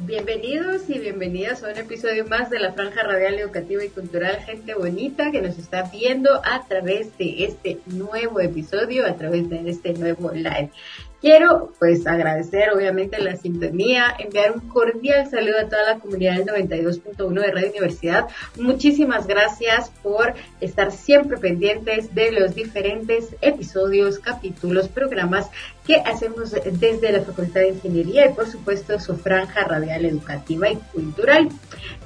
Bienvenidos y bienvenidas a un episodio más de la Franja Radial Educativa y Cultural Gente Bonita que nos está viendo a través de este nuevo episodio, a través de este nuevo live. Quiero pues agradecer obviamente la sintonía, enviar un cordial saludo a toda la comunidad del 92.1 de Radio Universidad. Muchísimas gracias por estar siempre pendientes de los diferentes episodios, capítulos, programas que hacemos desde la Facultad de Ingeniería y por supuesto su franja radial educativa y cultural.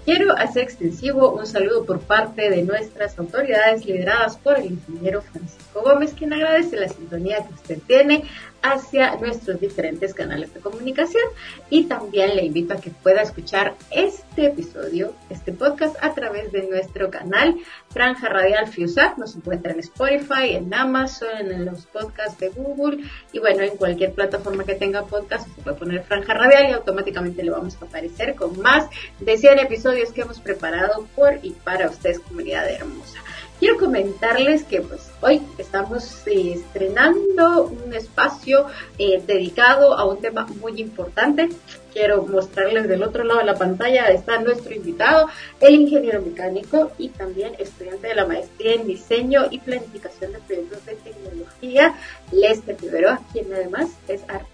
Quiero hacer extensivo un saludo por parte de nuestras autoridades lideradas por el ingeniero Francisco Gómez, quien agradece la sintonía que usted tiene hacia nuestros diferentes canales de comunicación. Y también le invito a que pueda escuchar este episodio, este podcast a través de nuestro canal Franja Radial FIUSAC. Nos encuentra en Spotify, en Amazon, en los podcasts de Google. Y bueno, en cualquier plataforma que tenga podcast se puede poner Franja Radial y automáticamente le vamos a aparecer con más de 100 episodios que hemos preparado por y para ustedes, comunidad hermosa quiero comentarles que pues hoy estamos eh, estrenando un espacio eh, dedicado a un tema muy importante. Quiero mostrarles del otro lado de la pantalla está nuestro invitado, el ingeniero mecánico y también estudiante de la maestría en diseño y planificación de proyectos de tecnología, Lester Rivero, quien además es arte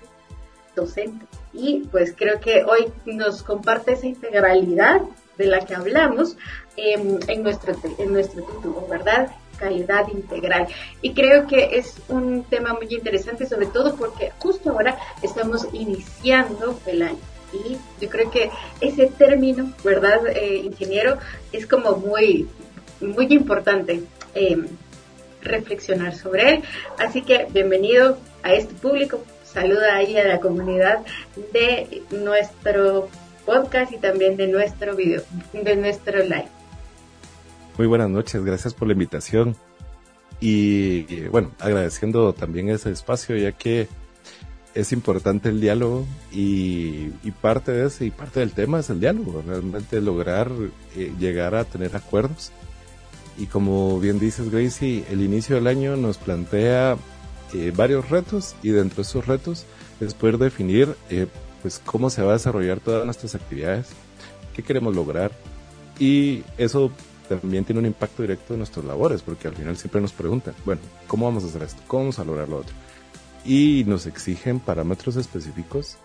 docente. Y pues creo que hoy nos comparte esa integralidad de la que hablamos em, en, nuestro, en nuestro título, ¿verdad? calidad integral. Y creo que es un tema muy interesante, sobre todo porque justo ahora estamos iniciando el año. Y yo creo que ese término, ¿verdad, eh, ingeniero? Es como muy, muy importante em, reflexionar sobre él. Así que bienvenido a este público. Saluda ahí a la comunidad de nuestro podcast y también de nuestro video, de nuestro live. Muy buenas noches, gracias por la invitación. Y bueno, agradeciendo también ese espacio, ya que es importante el diálogo y, parte de ese y parte del tema es el diálogo, realmente lograr eh, llegar a tener acuerdos. Y como bien dices, Gracie, el inicio del año nos plantea eh, varios retos y dentro de esos retos es poder definir eh, pues cómo se va a desarrollar todas nuestras actividades, qué queremos lograr y eso también tiene un impacto directo en nuestras labores, porque al final siempre nos preguntan, bueno, ¿cómo vamos a hacer esto? ¿Cómo vamos a lograr lo otro? Y nos exigen parámetros específicos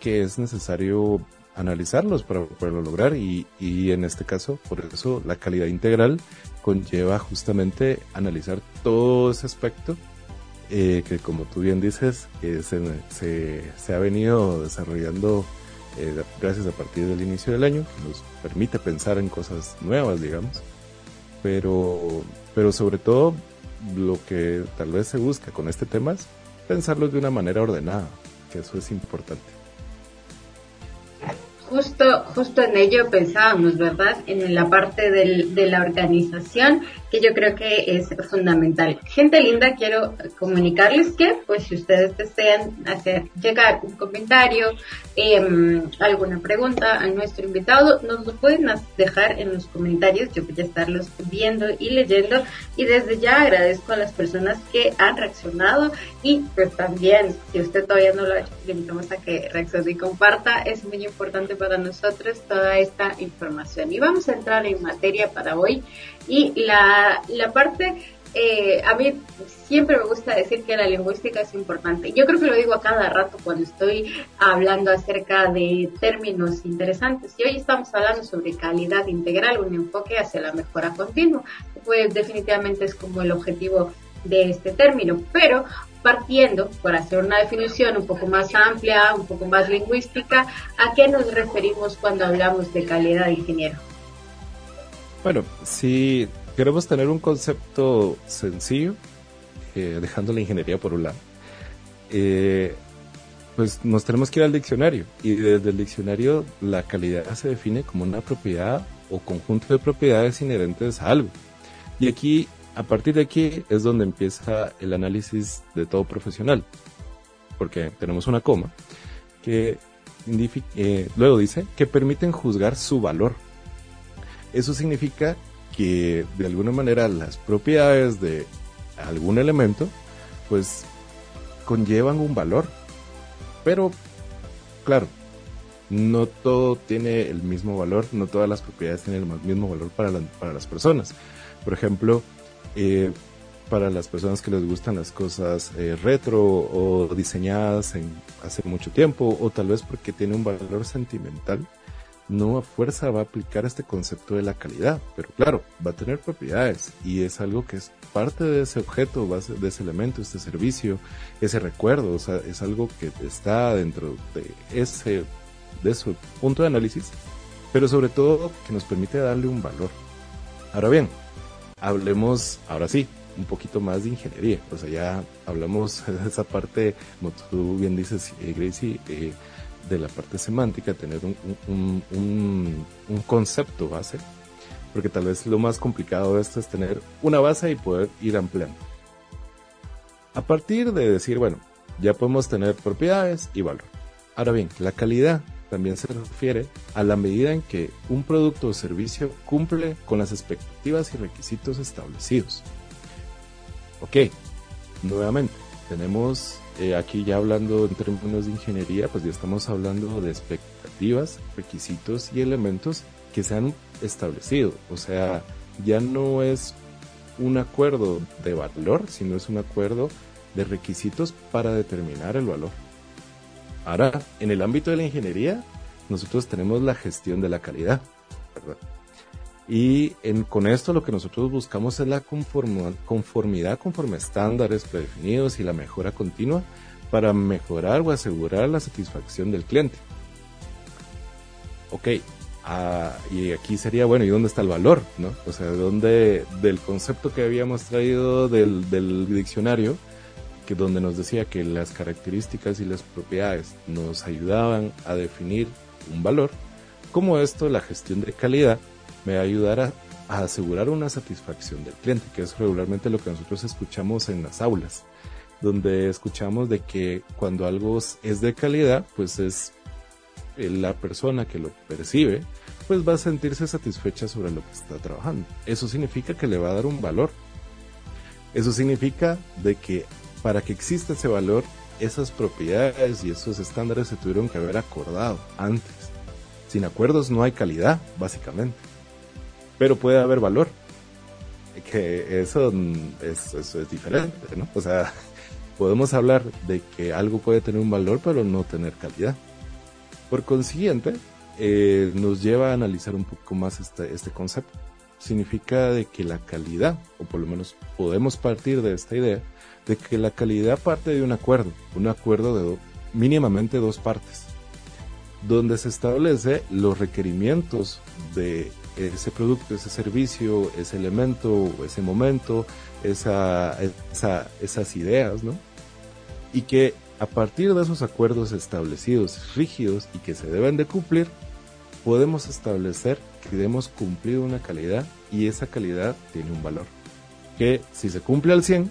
que es necesario analizarlos para poderlo lograr y, y en este caso, por eso la calidad integral conlleva justamente analizar todo ese aspecto eh, que como tú bien dices, eh, se, ha venido desarrollando eh, gracias a partir del inicio del año, nos permite pensar en cosas nuevas, digamos, pero, pero sobre todo lo que tal vez se busca con este tema es pensarlo de una manera ordenada, que eso es importante. Justo, justo en ello pensábamos, ¿verdad? En la parte del, de la organización, que yo creo que es fundamental. Gente linda, quiero comunicarles que, pues, si ustedes desean hacer llegar un comentario, eh, alguna pregunta a nuestro invitado, nos lo pueden dejar en los comentarios. Yo voy a estarlos viendo y leyendo. Y desde ya agradezco a las personas que han reaccionado. Y pues también, si usted todavía no lo ha hecho, le invitamos a que reaccione y comparta. Es muy importante para nosotros toda esta información. Y vamos a entrar en materia para hoy. Y la, la parte, eh, a mí siempre me gusta decir que la lingüística es importante. Yo creo que lo digo a cada rato cuando estoy hablando acerca de términos interesantes. Y hoy estamos hablando sobre calidad integral, un enfoque hacia la mejora continua. Pues definitivamente es como el objetivo de este término, pero partiendo por hacer una definición un poco más amplia, un poco más lingüística, ¿a qué nos referimos cuando hablamos de calidad de ingeniero? Bueno, si queremos tener un concepto sencillo, eh, dejando la ingeniería por un lado, eh, pues nos tenemos que ir al diccionario y desde el diccionario la calidad se define como una propiedad o conjunto de propiedades inherentes a algo. Y aquí a partir de aquí es donde empieza el análisis de todo profesional, porque tenemos una coma que eh, luego dice que permiten juzgar su valor. Eso significa que de alguna manera las propiedades de algún elemento pues conllevan un valor. Pero, claro, no todo tiene el mismo valor, no todas las propiedades tienen el mismo valor para, para las personas. Por ejemplo, eh, para las personas que les gustan las cosas eh, retro o diseñadas en hace mucho tiempo, o tal vez porque tiene un valor sentimental, no a fuerza va a aplicar este concepto de la calidad, pero claro, va a tener propiedades y es algo que es parte de ese objeto, de ese elemento, este servicio, ese recuerdo, o sea, es algo que está dentro de ese, de su punto de análisis, pero sobre todo que nos permite darle un valor. Ahora bien, hablemos, ahora sí, un poquito más de ingeniería, o sea, ya hablamos de esa parte, como tú bien dices, eh, Gracie, eh, de la parte semántica, tener un, un, concepto base, porque tal vez lo más complicado de esto es tener una base y poder ir ampliando. A partir de decir, bueno, ya podemos tener propiedades y valor. Ahora bien, la calidad también se refiere a la medida en que un producto o servicio cumple con las expectativas y requisitos establecidos. Ok, nuevamente, tenemos eh, aquí ya hablando en términos de ingeniería, pues ya estamos hablando de expectativas, requisitos y elementos que se han establecido. O sea, ya no es un acuerdo de valor, sino es un acuerdo de requisitos para determinar el valor. Ahora, en el ámbito de la ingeniería, nosotros tenemos la gestión de la calidad, ¿verdad? Y con esto lo que nosotros buscamos es la conformidad conforme estándares predefinidos y la mejora continua para mejorar o asegurar la satisfacción del cliente. Ok, ah, y aquí sería, bueno, ¿y dónde está el valor? ¿no? O sea, ¿dónde del concepto que habíamos traído del, del diccionario, que donde nos decía que las características y las propiedades nos ayudaban a definir un valor, como esto, la gestión de calidad, me va a ayudar a, asegurar una satisfacción del cliente, que es regularmente lo que nosotros escuchamos en las aulas, donde escuchamos de que cuando algo es de calidad, pues es eh, la persona que lo percibe, pues va a sentirse satisfecha sobre lo que está trabajando. Eso significa que le va a dar un valor. Eso significa de que para que exista ese valor, esas propiedades y esos estándares se tuvieron que haber acordado antes. Sin acuerdos no hay calidad, básicamente pero puede haber valor. Que eso es, es diferente, ¿no? O sea, podemos hablar de que algo puede tener un valor, pero no tener calidad. Por consiguiente, eh, nos lleva a analizar un poco más este, este concepto. Significa de que la calidad, o por lo menos podemos partir de esta idea, de que la calidad parte de un acuerdo, un acuerdo de mínimamente dos partes, donde se establece los requerimientos de ese producto, ese servicio, ese elemento, ese momento, esa, esas ideas, ¿no? Y que a partir de esos acuerdos establecidos, rígidos y que se deben de cumplir, podemos establecer que hemos cumplido una calidad y esa calidad tiene un valor. Que si se cumple al 100,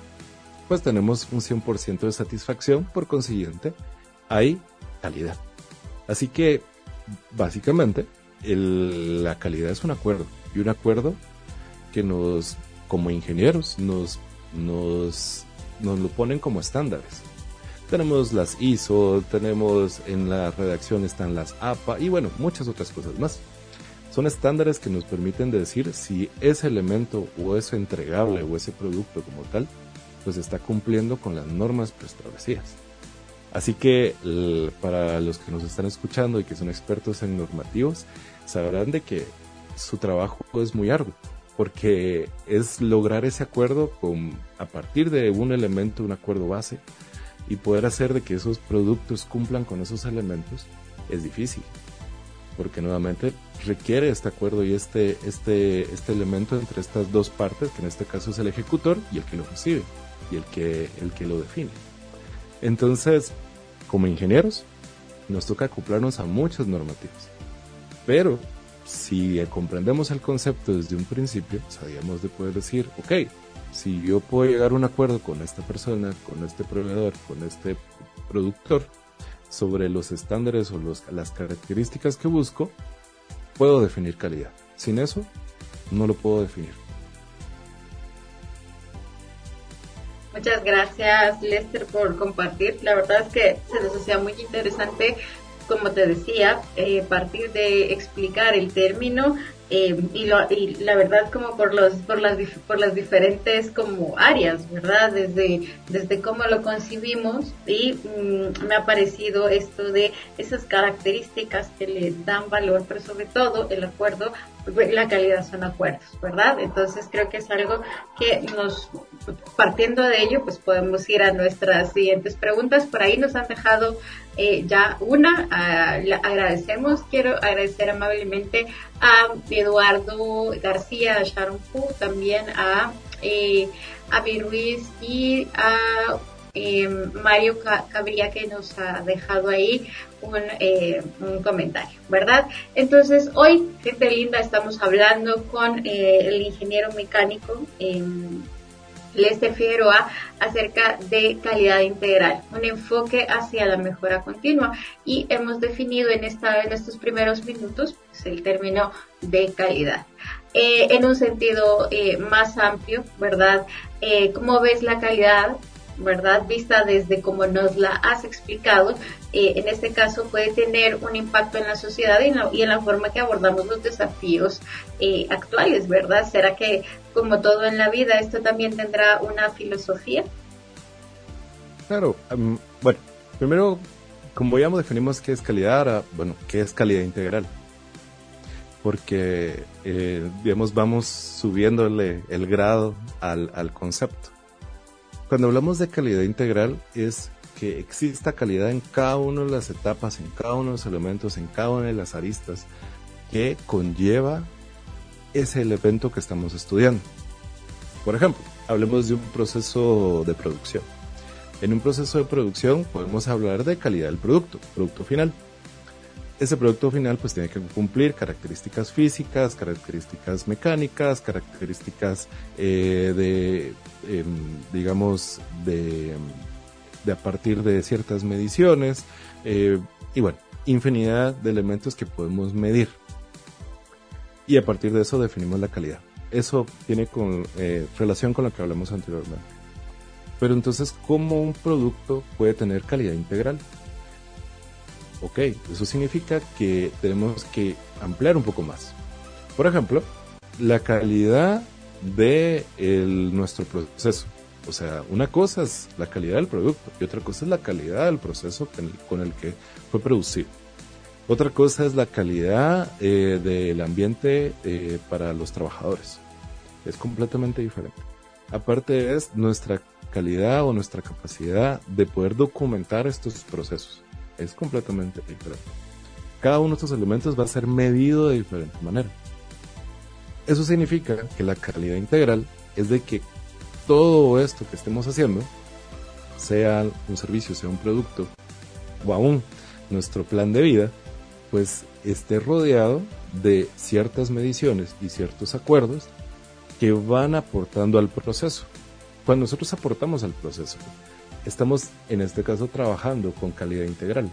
pues tenemos un 100% de satisfacción, por consiguiente, hay calidad. Así que, básicamente, la calidad es un acuerdo y un acuerdo que nos, como ingenieros, nos, nos, nos lo ponen como estándares. Tenemos las ISO, tenemos en la redacción están las APA y bueno, muchas otras cosas más. Son estándares que nos permiten decir si ese elemento o ese entregable o ese producto como tal, pues está cumpliendo con las normas preestablecidas. Así que para los que nos están escuchando y que son expertos en normativos, sabrán de que su trabajo es muy arduo, porque es lograr ese acuerdo con, a partir de un elemento, un acuerdo base, y poder hacer de que esos productos cumplan con esos elementos es difícil, porque nuevamente requiere este acuerdo y este, este, este elemento entre estas dos partes, que en este caso es el ejecutor y el que lo recibe, y el que, el que lo define. Entonces, como ingenieros, nos toca acoplarnos a muchas normativas. Pero si comprendemos el concepto desde un principio, sabíamos de poder decir, ok, si yo puedo llegar a un acuerdo con esta persona, con este proveedor, con este productor, sobre los estándares o las características que busco, puedo definir calidad. Sin eso, no lo puedo definir. Muchas gracias, Lester, por compartir. La verdad es que se nos hacía muy interesante como te decía, eh, partir de explicar el término eh, y, lo, y, la verdad como por los por las por las diferentes como áreas verdad desde desde cómo lo concibimos y mm, me ha parecido esto de esas características que le dan valor pero sobre todo el acuerdo la calidad son acuerdos verdad entonces creo que es algo que nos partiendo de ello pues podemos ir a nuestras siguientes preguntas. Por ahí nos han dejado eh, ya una, agradecemos, quiero agradecer amablemente a Eduardo García, a Sharon Fu, también a eh, Ruiz y a em, Mario Cabría que nos ha dejado ahí un, eh, un, comentario, ¿verdad? Entonces, hoy, gente linda, estamos hablando con eh, el ingeniero mecánico. Lester Figueroa acerca de calidad integral, un enfoque hacia la mejora continua y hemos definido en, esta, en estos primeros minutos pues, el término de calidad. Eh, en un sentido eh, más amplio, ¿verdad? Eh, ¿Cómo ves la calidad ¿verdad? Vista desde como nos la has explicado, eh, en este caso puede tener un impacto en la sociedad y en la, forma que abordamos los desafíos eh, actuales, ¿verdad? ¿Será que como todo en la vida esto también tendrá una filosofía? Claro, bueno, primero, como ya definimos qué es calidad, bueno, qué es calidad integral porque, eh, digamos, vamos subiéndole el grado al concepto. Cuando hablamos de calidad integral es que exista calidad en cada una de las etapas, en cada uno de los elementos, en cada una de las aristas que conlleva ese elemento que estamos estudiando. Por ejemplo, hablemos de un proceso de producción. En un proceso de producción podemos hablar de calidad del producto, producto final ese producto final pues tiene que cumplir características físicas, características mecánicas, características eh, de, digamos, de, a partir de ciertas mediciones eh, y bueno, infinidad de elementos que podemos medir. Y a partir de eso definimos la calidad. Eso tiene eh, relación con lo que hablamos anteriormente. Pero entonces, ¿cómo un producto puede tener calidad integral? Ok, eso significa que tenemos que ampliar un poco más. Por ejemplo, la calidad de nuestro proceso. O sea, una cosa es la calidad del producto y otra cosa es la calidad del proceso con el, que fue producido. Otra cosa es la calidad eh, del ambiente eh, para los trabajadores. Es completamente diferente. Aparte es nuestra calidad o nuestra capacidad de poder documentar estos procesos es completamente diferente. Cada uno de estos elementos va a ser medido de diferente manera. Eso significa que la calidad integral es de que todo esto que estemos haciendo, sea un servicio, sea un producto, o aún nuestro plan de vida, pues esté rodeado de ciertas mediciones y ciertos acuerdos que van aportando al proceso. Cuando nosotros aportamos al proceso, estamos en este caso trabajando con calidad integral.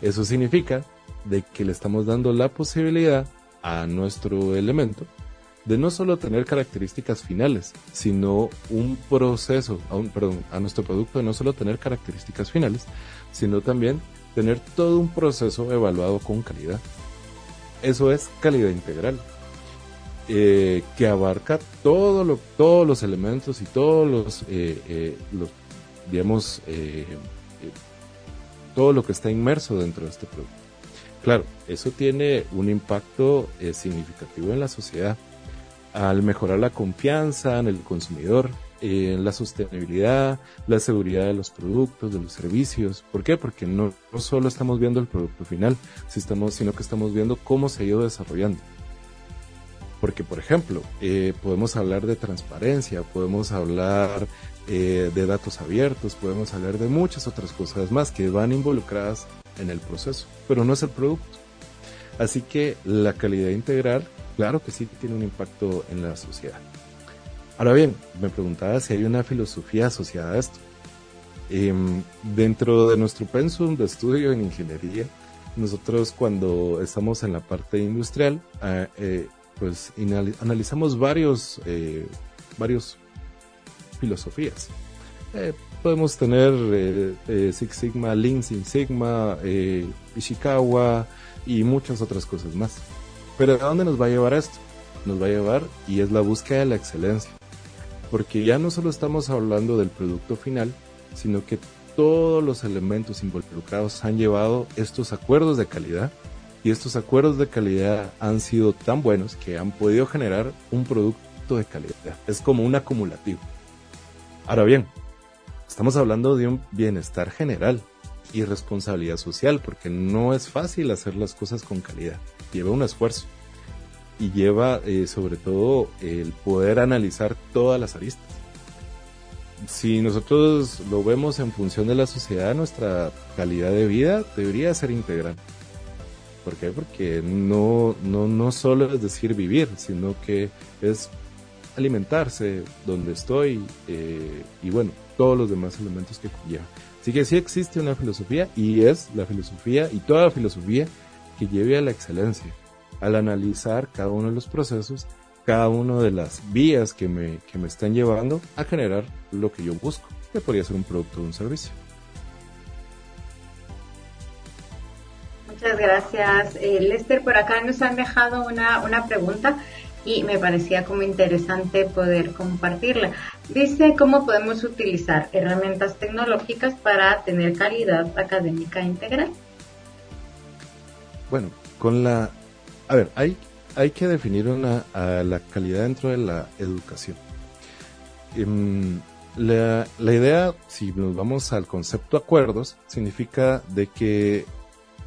Eso significa de que le estamos dando la posibilidad a nuestro elemento de no solo tener características finales, sino un proceso, a perdón, a nuestro producto de no solo tener características finales, sino también tener todo un proceso evaluado con calidad. Eso es calidad integral, eh, que abarca todo lo, todos los elementos y todos los, eh, eh, los digamos, todo lo que está inmerso dentro de este producto. Claro, eso tiene un impacto significativo en la sociedad al mejorar la confianza en el consumidor, en la sostenibilidad, la seguridad de los productos, de los servicios. ¿Por qué? Porque no, solo estamos viendo el producto final, sino que estamos viendo cómo se ha ido desarrollando. Porque, por ejemplo, podemos hablar de transparencia, podemos hablar eh, de datos abiertos, podemos hablar de muchas otras cosas más que van involucradas en el proceso, pero no es el producto. Así que la calidad integral, claro que sí tiene un impacto en la sociedad. Ahora bien, me preguntaba si hay una filosofía asociada a esto. Em, dentro de nuestro pensum de estudio en ingeniería, nosotros cuando estamos en la parte industrial, ah, eh, pues analizamos varios, eh, varios filosofías. Eh, podemos tener Six Sigma, Lean Six Sigma, Ishikawa y muchas otras cosas más. Pero ¿a dónde nos va a llevar esto? Nos va a llevar y es la búsqueda de la excelencia. Porque ya no solo estamos hablando del producto final, sino que todos los elementos involucrados han llevado estos acuerdos de calidad y estos acuerdos de calidad han sido tan buenos que han podido generar un producto de calidad. Es como un acumulativo. Ahora bien, estamos hablando de un bienestar general y responsabilidad social, porque no es fácil hacer las cosas con calidad. Lleva un esfuerzo y lleva eh, sobre todo el poder analizar todas las aristas. Si nosotros lo vemos en función de la sociedad, nuestra calidad de vida debería ser integral. ¿Por qué? Porque no, no, no solo es decir vivir, sino que es alimentarse donde estoy eh, y bueno, todos los demás elementos que conlleva. Así que sí existe una filosofía y es la filosofía y toda la filosofía que lleve a la excelencia, al analizar cada uno de los procesos, cada una de las vías que me, que me están llevando a generar lo que yo busco, que podría ser un producto o un servicio. Muchas gracias. Eh, Lester, por acá nos han dejado una, una pregunta y me parecía como interesante poder compartirla. Dice cómo podemos utilizar herramientas tecnológicas para tener calidad académica integral. Bueno, con la... A ver, hay, hay que definir una, a la calidad dentro de la educación. Em, la, la idea, si nos vamos al concepto acuerdos, significa de que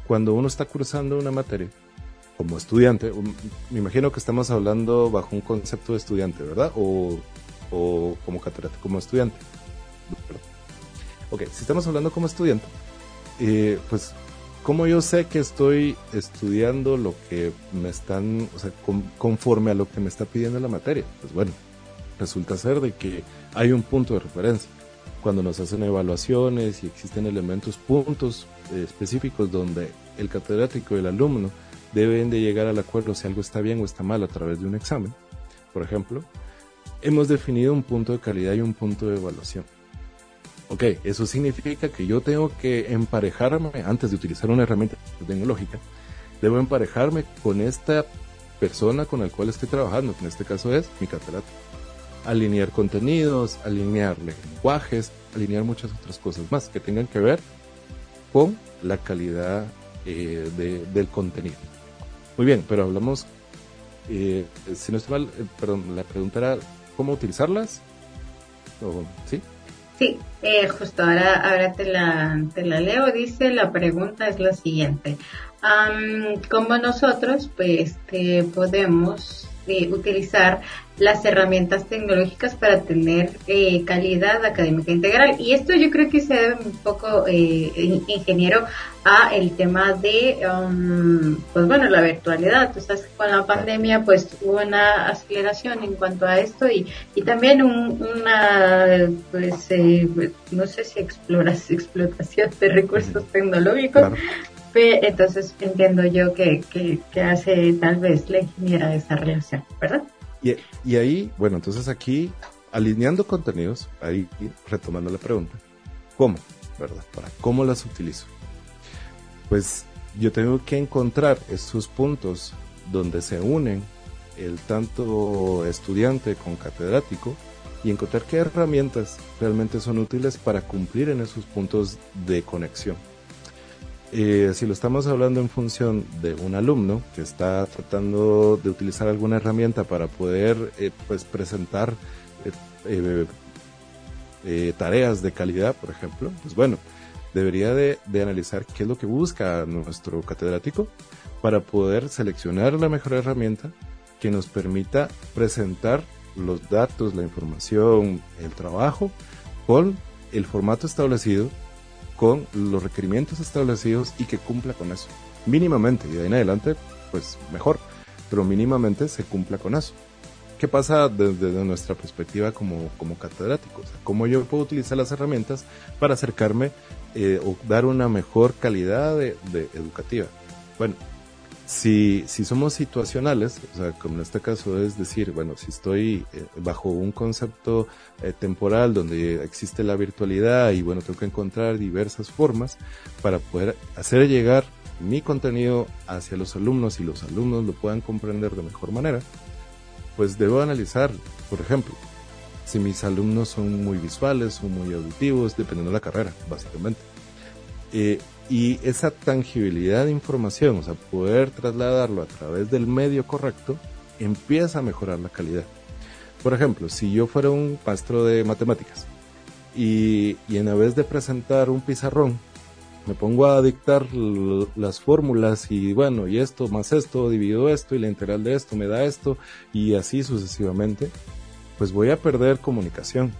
cuando uno está cursando una materia, como estudiante, me imagino que estamos hablando bajo un concepto de estudiante, ¿verdad? O, como catedrático, como estudiante. Ok, si estamos hablando como estudiante, eh, pues, ¿cómo yo sé que estoy estudiando lo que me están, o sea, conforme a lo que me está pidiendo la materia? Pues bueno, resulta ser de que hay un punto de referencia. Cuando nos hacen evaluaciones y existen elementos, puntos eh, específicos donde el catedrático y el alumno deben de llegar al acuerdo si algo está bien o está mal a través de un examen, por ejemplo, hemos definido un punto de calidad y un punto de evaluación. Ok, eso significa que yo tengo que emparejarme, antes de utilizar una herramienta tecnológica, debo emparejarme con esta persona con la cual estoy trabajando, que en este caso es mi catedrático. Alinear contenidos, alinear lenguajes, alinear muchas otras cosas más que tengan que ver con la calidad eh, del contenido. Muy bien, pero hablamos, eh, si no estoy mal, eh, perdón, la pregunta era cómo utilizarlas. ¿Sí? Sí, justo ahora, ahora te, la, te la leo. Dice, la pregunta es la siguiente. como nosotros, pues, podemos utilizar las herramientas tecnológicas para tener eh, calidad académica integral. Y esto yo creo que se debe un poco, eh, ingeniero, a el tema de, um, pues bueno, la virtualidad. Tú sabes con la pandemia pues hubo una aceleración en cuanto a esto y, y también una, pues, eh, no sé si exploras, explotación de recursos tecnológicos. Entonces entiendo yo que, que, hace tal vez la ingeniera de esa relación, ¿verdad? Y, ahí, bueno, entonces aquí, alineando contenidos, ahí retomando la pregunta, ¿cómo? ¿Verdad? ¿Para cómo las utilizo? Pues yo tengo que encontrar esos puntos donde se unen el tanto estudiante con catedrático y encontrar qué herramientas realmente son útiles para cumplir en esos puntos de conexión. Eh, si lo estamos hablando en función de un alumno que está tratando de utilizar alguna herramienta para poder eh, pues presentar eh, tareas de calidad, por ejemplo, pues bueno, debería de, de, analizar qué es lo que busca nuestro catedrático para poder seleccionar la mejor herramienta que nos permita presentar los datos, la información, el trabajo con el formato establecido con los requerimientos establecidos y que cumpla con eso. Mínimamente, y de ahí en adelante, pues mejor, pero mínimamente se cumpla con eso. ¿Qué pasa desde, nuestra perspectiva como, como catedráticos? ¿Cómo yo puedo utilizar las herramientas para acercarme eh, o dar una mejor calidad de, educativa? Bueno, Si, si somos situacionales, o sea, como en este caso es decir, bueno, si estoy eh, bajo un concepto eh, temporal donde existe la virtualidad y bueno, tengo que encontrar diversas formas para poder hacer llegar mi contenido hacia los alumnos y los alumnos lo puedan comprender de mejor manera, pues debo analizar, por ejemplo, si mis alumnos son muy visuales o muy auditivos, dependiendo de la carrera, básicamente. Eh, y esa tangibilidad de información, o sea, poder trasladarlo a través del medio correcto, empieza a mejorar la calidad. Por ejemplo, si yo fuera un maestro de matemáticas y, y en vez de presentar un pizarrón, me pongo a dictar las fórmulas y bueno, y esto más esto, divido esto y la integral de esto me da esto y así sucesivamente, pues voy a perder comunicación.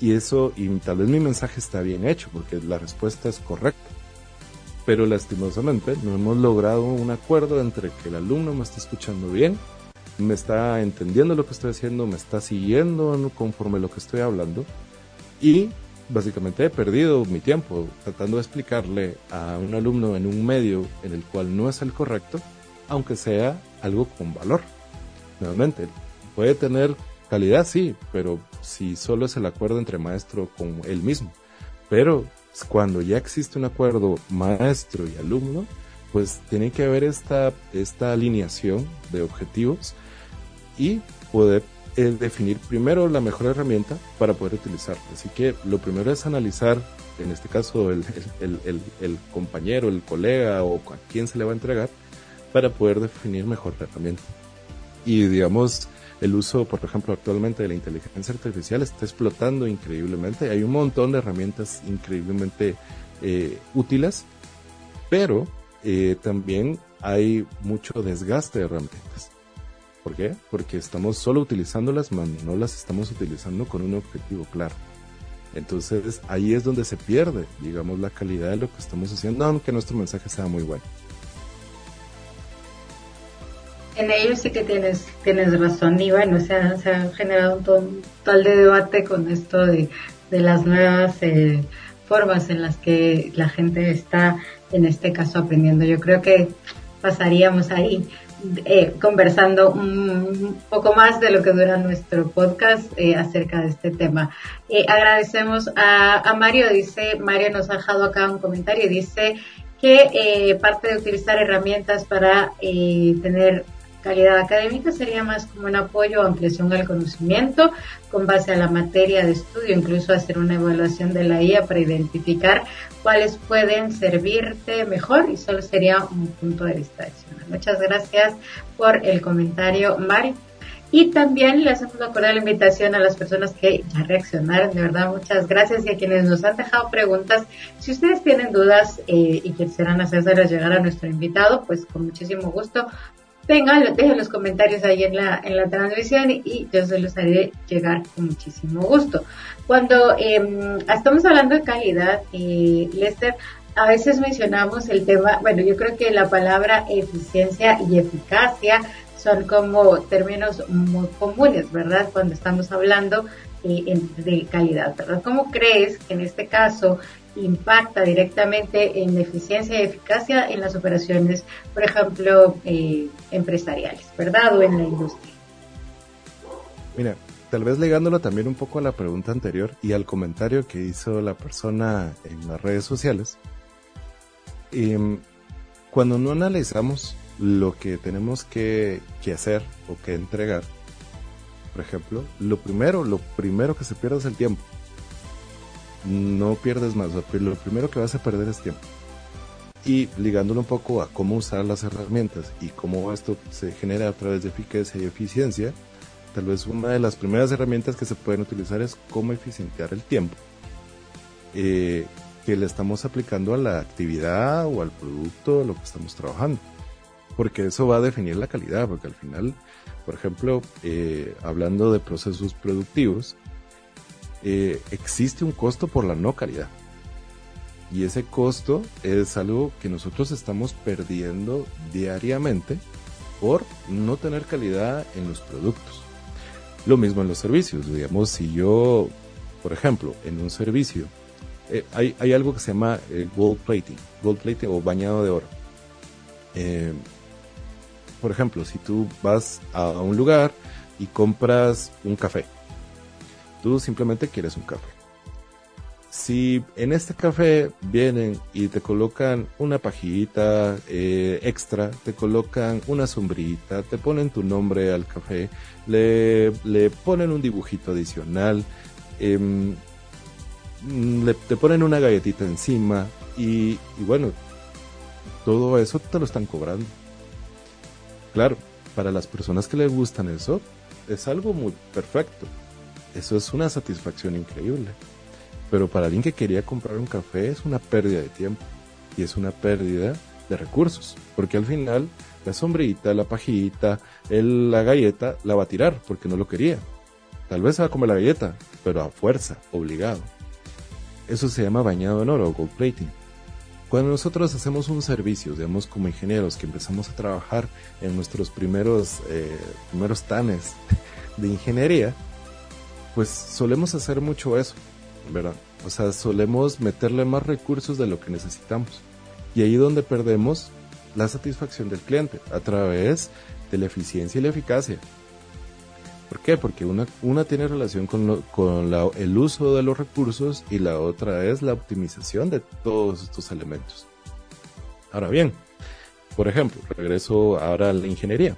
Y eso, y tal vez mi mensaje está bien hecho porque la respuesta es correcta. Pero lastimosamente no hemos logrado un acuerdo entre que el alumno me está escuchando bien, me está entendiendo lo que estoy haciendo, me está siguiendo conforme lo que estoy hablando y básicamente he perdido mi tiempo tratando de explicarle a un alumno en un medio en el cual no es el correcto, aunque sea algo con valor. Nuevamente, puede tener calidad, sí, pero si solo es el acuerdo entre maestro con él mismo. Pero cuando ya existe un acuerdo maestro y alumno, pues tiene que haber esta, esta alineación de objetivos y poder es definir primero la mejor herramienta para poder utilizarla. Así que lo primero es analizar, en este caso, el, el, compañero, el colega o a quién se le va a entregar para poder definir mejor la herramienta. Y digamos, el uso, por ejemplo, actualmente de la inteligencia artificial está explotando increíblemente. Hay un montón de herramientas increíblemente eh, útiles, pero eh, también hay mucho desgaste de herramientas. ¿Por qué? Porque estamos solo utilizándolas, no las estamos utilizando con un objetivo claro. Entonces ahí es donde se pierde, digamos, la calidad de lo que estamos haciendo, aunque nuestro mensaje sea muy bueno. En ello sí que tienes, tienes razón, y bueno, se ha, se ha generado un tal de debate con esto de, de las nuevas eh, formas en las que la gente está, en este caso, aprendiendo. Yo creo que pasaríamos ahí eh, conversando un poco más de lo que dura nuestro podcast eh, acerca de este tema. Eh, agradecemos a, Mario, dice, Mario nos ha dejado acá un comentario, dice que parte de utilizar herramientas para tener calidad académica sería más como un apoyo o ampliación del conocimiento con base a la materia de estudio, incluso hacer una evaluación de la IA para identificar cuáles pueden servirte mejor y solo sería un punto de vista adicional. Muchas gracias por el comentario, Mari. Y también le hacemos una cordial invitación a las personas que ya reaccionaron, de verdad, muchas gracias y a quienes nos han dejado preguntas. Si ustedes tienen dudas eh, y quisieran hacérselas llegar a nuestro invitado, pues con muchísimo gusto vengan, dejen los comentarios ahí en la, en la transmisión y, yo se los haré llegar con muchísimo gusto. Cuando em, estamos hablando de calidad, eh, Lester, a veces mencionamos el tema, bueno, yo creo que la palabra eficiencia y eficacia son como términos muy comunes, ¿verdad? Cuando estamos hablando eh, de calidad, ¿verdad? ¿Cómo crees que en este caso impacta directamente en eficiencia y eficacia en las operaciones, por ejemplo, eh, empresariales, ¿verdad? O en la industria. Mira, tal vez ligándolo también un poco a la pregunta anterior y al comentario que hizo la persona en las redes sociales, em, cuando no analizamos lo que tenemos que, que hacer o que entregar, por ejemplo, lo primero, lo primero que se pierde es el tiempo no pierdes más. Lo primero que vas a perder es tiempo. Y ligándolo un poco a cómo usar las herramientas y cómo esto se genera a través de eficacia y eficiencia, tal vez una de las primeras herramientas que se pueden utilizar es cómo eficientar el tiempo eh, que le estamos aplicando a la actividad o al producto, lo que estamos trabajando. Porque eso va a definir la calidad, porque al final, por ejemplo, eh, hablando de procesos productivos, eh, existe un costo por la no calidad. Y ese costo es algo que nosotros estamos perdiendo diariamente por no tener calidad en los productos. Lo mismo en los servicios. Digamos, si yo, por ejemplo, en un servicio, eh, hay, hay, algo que se llama eh, gold plating, gold plating o bañado de oro. por ejemplo, si tú vas a un lugar y compras un café, tú simplemente quieres un café. Si en este café vienen y te colocan una pajita eh, extra, te colocan una sombrita, te ponen tu nombre al café, le, le ponen un dibujito adicional, em, le, te ponen una galletita encima y, y bueno, todo eso te lo están cobrando. Claro, para las personas que les gustan eso, es algo muy perfecto. Eso es una satisfacción increíble. Pero para alguien que quería comprar un café es una pérdida de tiempo y es una pérdida de recursos, porque al final la sombrita, la pajita, la galleta la va a tirar porque no lo quería. Tal vez se va a comer la galleta, pero a fuerza, obligado. Eso se llama bañado en oro o gold plating. Cuando nosotros hacemos un servicio, digamos como ingenieros que empezamos a trabajar en nuestros primeros, eh, primeros tanes de ingeniería, pues solemos hacer mucho eso, ¿verdad? O sea, solemos meterle más recursos de lo que necesitamos. Y ahí donde perdemos la satisfacción del cliente, a través de la eficiencia y la eficacia. ¿Por qué? Porque una, una tiene relación con, con el uso de los recursos y la otra es la optimización de todos estos elementos. Ahora bien, por ejemplo, regreso ahora a la ingeniería.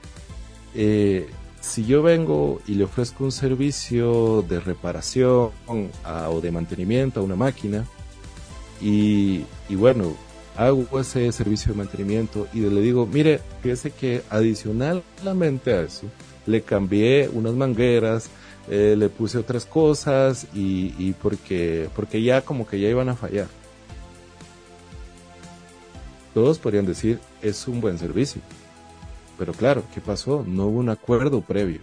Eh, si yo vengo y le ofrezco un servicio de reparación o de mantenimiento a una máquina y, bueno, hago ese servicio de mantenimiento y le digo, mire, fíjese que adicionalmente a eso, le cambié unas mangueras, eh, le puse otras cosas y, y, porque, porque ya como que ya iban a fallar. Todos podrían decir, es un buen servicio. Pero claro, ¿qué pasó? No hubo un acuerdo previo.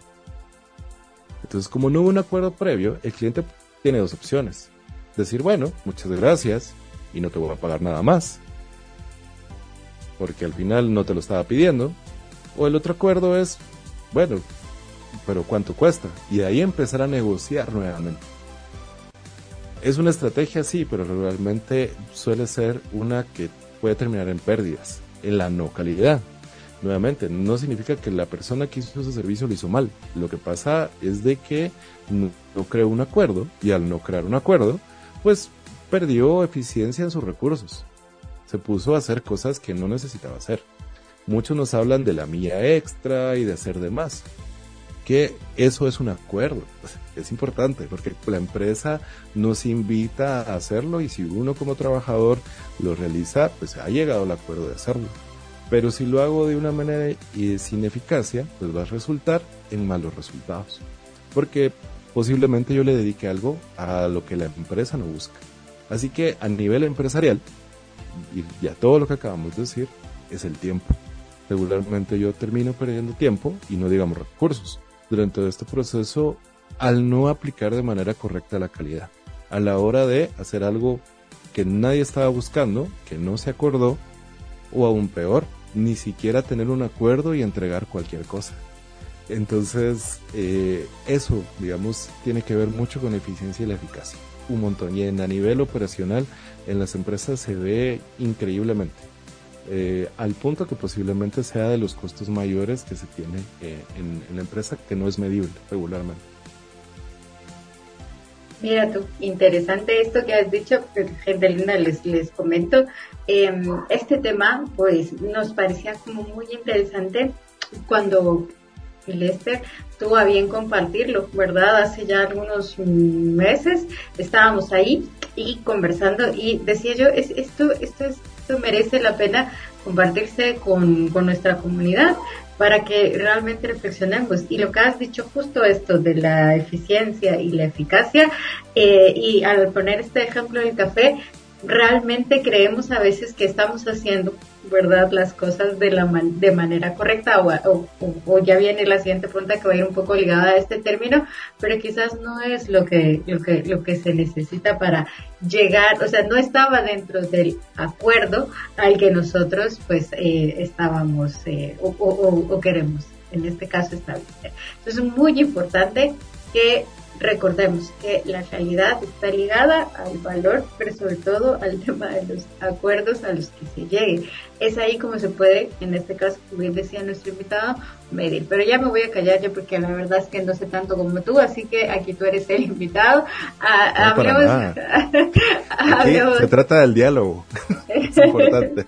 Entonces, como no hubo un acuerdo previo, el cliente tiene dos opciones. Decir, bueno, muchas gracias y no te voy a pagar nada más. Porque al final no te lo estaba pidiendo. O el otro acuerdo es, bueno, pero ¿cuánto cuesta? Y de ahí empezar a negociar nuevamente. Es una estrategia, sí, pero realmente suele ser una que puede terminar en pérdidas, en la no calidad. Nuevamente, no significa que la persona que hizo ese servicio lo hizo mal. Lo que pasa es de que no, creó un acuerdo y al no crear un acuerdo, pues perdió eficiencia en sus recursos. Se puso a hacer cosas que no necesitaba hacer. Muchos nos hablan de la mía extra y de hacer de más. Que eso es un acuerdo. Es importante porque la empresa nos invita a hacerlo y si uno como trabajador lo realiza, pues ha llegado al acuerdo de hacerlo. Pero si lo hago de una manera y sin eficacia, pues va a resultar en malos resultados. Porque posiblemente yo le dedique algo a lo que la empresa no busca. Así que a nivel empresarial, y ya todo lo que acabamos de decir, es el tiempo regularmente yo termino perdiendo tiempo y no digamos recursos durante este proceso al no aplicar de manera correcta la calidad. A la hora de hacer algo que nadie estaba buscando, que no se acordó, o aún peor, ni siquiera tener un acuerdo y entregar cualquier cosa. Entonces, eh, eso, digamos, tiene que ver mucho con la eficiencia y la eficacia. Un montón. Y en, a nivel operacional, en las empresas se ve increíblemente. Eh, al punto que posiblemente sea de los costos mayores que se tiene eh, en, la empresa, que no es medible regularmente. Mira tú, interesante esto que has dicho, gente linda, les, les comento. Em, este tema, pues, nos parecía como muy interesante cuando Lester tuvo a bien compartirlo, ¿verdad? Hace ya algunos meses estábamos ahí y conversando y decía yo, es, esto, esto es merece la pena compartirse con, nuestra comunidad para que realmente reflexionemos. Y lo que has dicho justo esto de la eficiencia y la eficacia, eh, y al poner este ejemplo del café, realmente creemos a veces que estamos haciendo ¿verdad? Las cosas de, la de manera correcta o, o, ya viene la siguiente pregunta que va a ir un poco ligada a este término, pero quizás no es lo que, lo que, lo que se necesita para llegar, o sea, no estaba dentro del acuerdo al que nosotros pues eh, estábamos eh, o, queremos, en este caso establecer. Entonces es muy importante que Recordemos que la realidad está ligada al valor, pero sobre todo al tema de los acuerdos a los que se llegue. Es ahí como se puede, en este caso, como bien decía nuestro invitado, medir. Pero ya me voy a callar yo porque la verdad es que no sé tanto como tú, así que aquí tú eres el invitado. Ah, se trata del diálogo. es importante.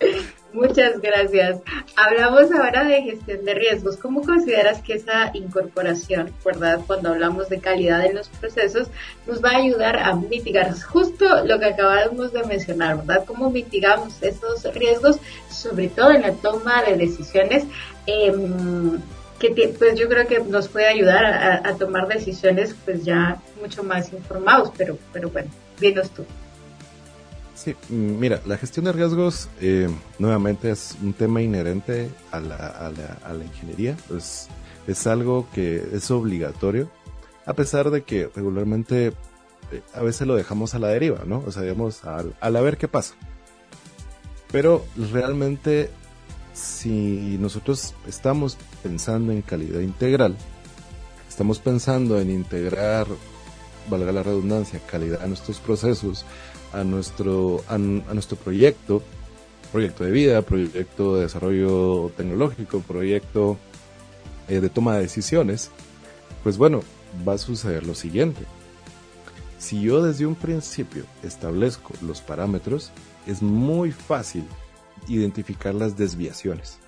Muchas gracias. Hablamos ahora de gestión de riesgos. ¿Cómo consideras que esa incorporación, verdad, cuando hablamos de calidad en los procesos, nos va a ayudar a mitigar justo lo que acabamos de mencionar, verdad? ¿Cómo mitigamos esos riesgos, sobre todo en la toma de decisiones? Em, que pues yo creo que nos puede ayudar a, tomar decisiones pues ya mucho más informados, pero, pero bueno, dinos tú. Sí, mira, la gestión de riesgos eh, nuevamente es un tema inherente a la, a la, a la ingeniería, pues es algo que es obligatorio, a pesar de que regularmente eh, a veces lo dejamos a la deriva, ¿no? O sea, digamos, al, al a ver qué pasa. Pero realmente, si nosotros estamos pensando en calidad integral, estamos pensando en integrar, valga la redundancia, calidad a nuestros procesos, a nuestro, a, nuestro proyecto, proyecto de vida, proyecto de desarrollo tecnológico, proyecto eh, de toma de decisiones, pues bueno, va a suceder lo siguiente. Si yo desde un principio establezco los parámetros, es muy fácil identificar las desviaciones.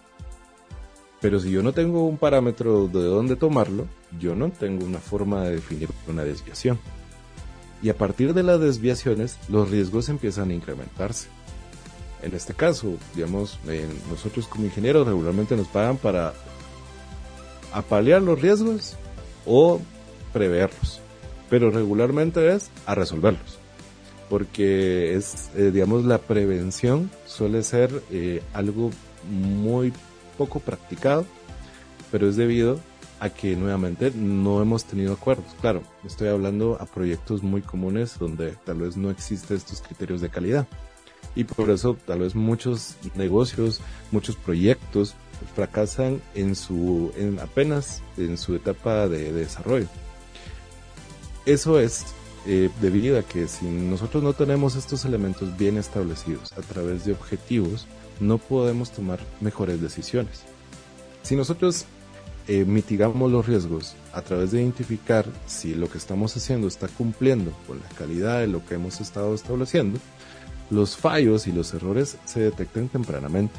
Pero si yo no tengo un parámetro de dónde tomarlo, yo no tengo una forma de definir una desviación. Y a partir de las desviaciones, los riesgos empiezan a incrementarse. En este caso, digamos, nosotros como ingenieros regularmente nos pagan para apalear los riesgos o preverlos. Pero regularmente es a resolverlos. Porque es, eh, digamos, la prevención suele ser eh, algo muy poco practicado, pero es debido a que nuevamente no hemos tenido acuerdos. Claro, estoy hablando a proyectos muy comunes donde tal vez no existen estos criterios de calidad. Y por eso tal vez muchos negocios, muchos proyectos fracasan en su, en apenas en su etapa de, desarrollo. Eso es eh, debido a que si nosotros no tenemos estos elementos bien establecidos a través de objetivos, no podemos tomar mejores decisiones. Si nosotros eh, mitigamos los riesgos a través de identificar si lo que estamos haciendo está cumpliendo con la calidad de lo que hemos estado estableciendo, los fallos y los errores se detectan tempranamente.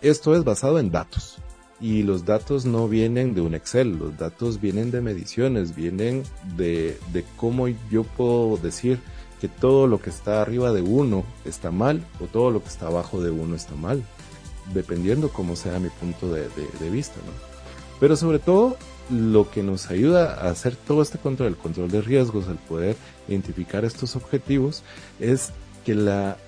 Esto es basado en datos. Y los datos no vienen de un Excel, los datos vienen de mediciones, vienen de, de cómo yo puedo decir que todo lo que está arriba de uno está mal o todo lo que está abajo de uno está mal, dependiendo cómo sea mi punto de, de, de vista. ¿no? Pero sobre todo, lo que nos ayuda a hacer todo este control, el control de riesgos, el poder identificar estos objetivos, es que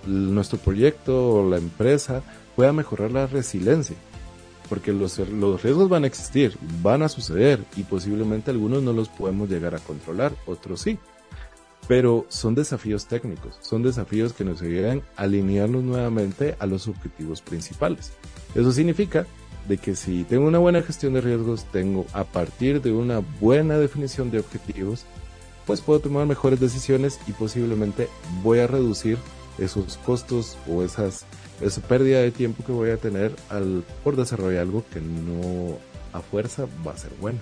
nuestro proyecto o la empresa pueda mejorar la resiliencia. Porque los, los riesgos van a existir, van a suceder y posiblemente algunos no los podemos llegar a controlar, otros sí. Pero son desafíos técnicos, son desafíos que nos ayudan a alinearnos nuevamente a los objetivos principales. Eso significa de que si tengo una buena gestión de riesgos, tengo a partir de una buena definición de objetivos, pues puedo tomar mejores decisiones y posiblemente voy a reducir esos costos o esas, esa pérdida de tiempo que voy a tener al, por desarrollar algo que no a fuerza va a ser bueno.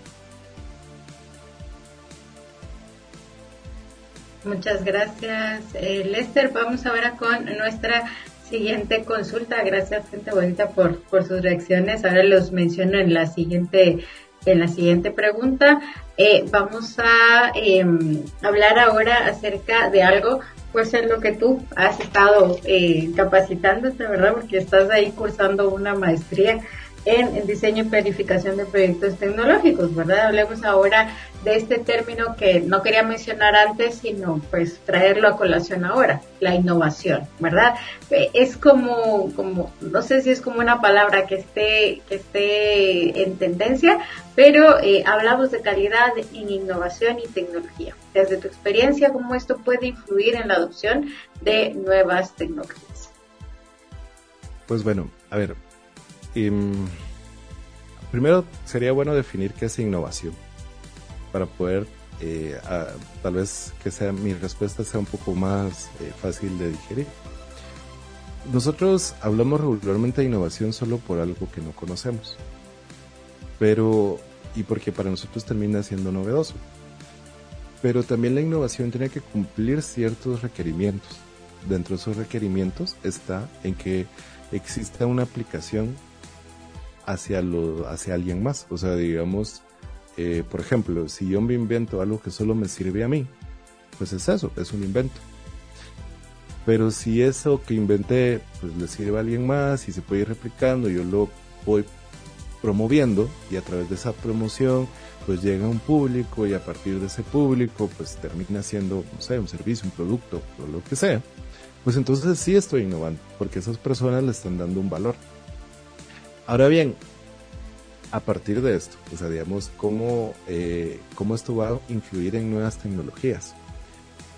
Muchas gracias, eh, Lester. Vamos ahora con nuestra Siguiente consulta, gracias gente bonita por, por sus reacciones. Ahora los menciono en la siguiente, en la siguiente pregunta. Eh, vamos a em, hablar ahora acerca de algo, pues en lo que tú has estado eh, capacitándote, ¿verdad? Porque estás ahí cursando una maestría en, diseño y planificación de proyectos tecnológicos, ¿verdad? Hablemos ahora de este término que no quería mencionar antes, sino pues traerlo a colación ahora, la innovación, ¿verdad? Eh, es como, como, no sé si es como una palabra que esté, que esté en tendencia, pero eh, hablamos de calidad en innovación y tecnología. Desde tu experiencia, ¿cómo esto puede influir en la adopción de nuevas tecnologías? Pues bueno, a ver, Mm, primero sería bueno definir qué es innovación para poder eh, tal vez que sea mi respuesta sea un poco más eh, fácil de digerir. Nosotros hablamos regularmente de innovación solo por algo que no conocemos, pero y porque para nosotros termina siendo novedoso. Pero también la innovación tiene que cumplir ciertos requerimientos. Dentro de esos requerimientos está en que exista una aplicación hacia, lo, hacia alguien más. O sea, digamos, eh, por ejemplo, si yo me invento algo que solo me sirve a mí, pues es eso, es un invento. Pero si eso que inventé pues le sirve a alguien más y se puede ir replicando, yo lo voy promoviendo y a través de esa promoción pues llega un público y a partir de ese público pues termina siendo, no sé, un servicio, un producto o lo que sea, pues entonces sí estoy innovando porque esas personas le están dando un valor. Ahora bien, a partir de esto, o sea, digamos, ¿cómo, eh, cómo esto va a influir en nuevas tecnologías.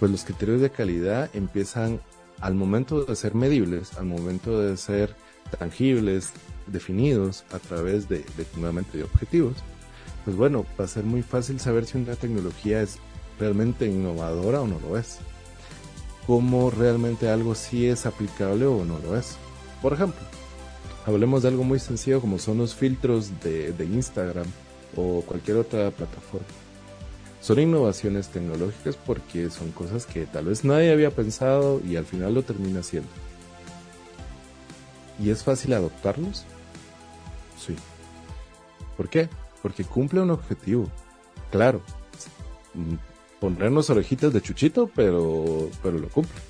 Pues los criterios de calidad empiezan al momento de ser medibles, al momento de ser tangibles, definidos a través de, de, nuevamente de objetivos, pues bueno, va a ser muy fácil saber si una tecnología es realmente innovadora o no lo es. Cómo realmente algo sí es aplicable o no lo es. Por ejemplo, hablemos de algo muy sencillo como son los filtros de, Instagram o cualquier otra plataforma. Son innovaciones tecnológicas porque son cosas que tal vez nadie había pensado y al final lo termina haciendo. ¿Y es fácil adoptarlos? Sí. ¿Por qué? Porque cumple un objetivo. Claro, ponernos orejitas de chuchito, pero, pero lo cumple.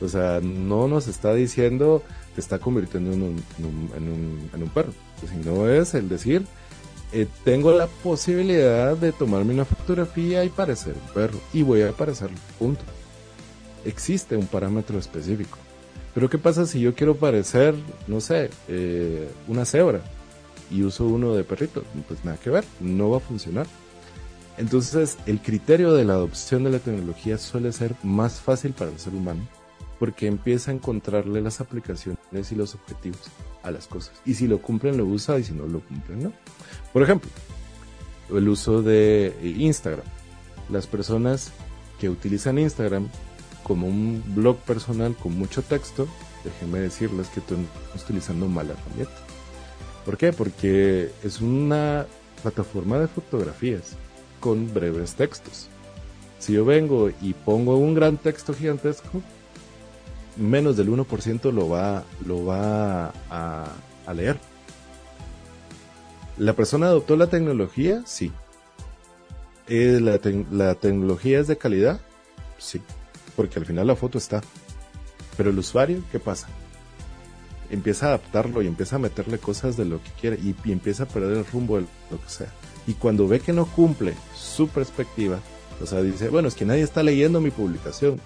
O sea, no nos está diciendo te está convirtiendo en un, en un, perro, sino es el decir, eh, tengo la posibilidad de tomarme una fotografía y parecer un perro, y voy a parecerlo, punto. Existe un parámetro específico. Pero ¿qué pasa si yo quiero parecer, no sé, eh, una cebra y uso uno de perrito? Pues nada que ver, no va a funcionar. Entonces, el criterio de la adopción de la tecnología suele ser más fácil para el ser humano porque empieza a encontrarle las aplicaciones y los objetivos a las cosas. Y si lo cumplen, lo usa, y si no lo cumplen, no. Por ejemplo, el uso de Instagram. Las personas que utilizan Instagram como un blog personal con mucho texto, déjenme decirles que están utilizando mala herramienta. ¿Por qué? Porque es una plataforma de fotografías con breves textos. Si yo vengo y pongo un gran texto gigantesco, menos del 1% lo va, lo va a, leer. ¿La persona adoptó la tecnología? Sí. ¿Eh, la, ¿La tecnología es de calidad? Sí. Porque al final la foto está. Pero el usuario, ¿qué pasa? Empieza a adaptarlo y empieza a meterle cosas de lo que quiere y, y empieza a perder el rumbo de lo que sea. Y cuando ve que no cumple su perspectiva, o sea, dice, bueno, es que nadie está leyendo mi publicación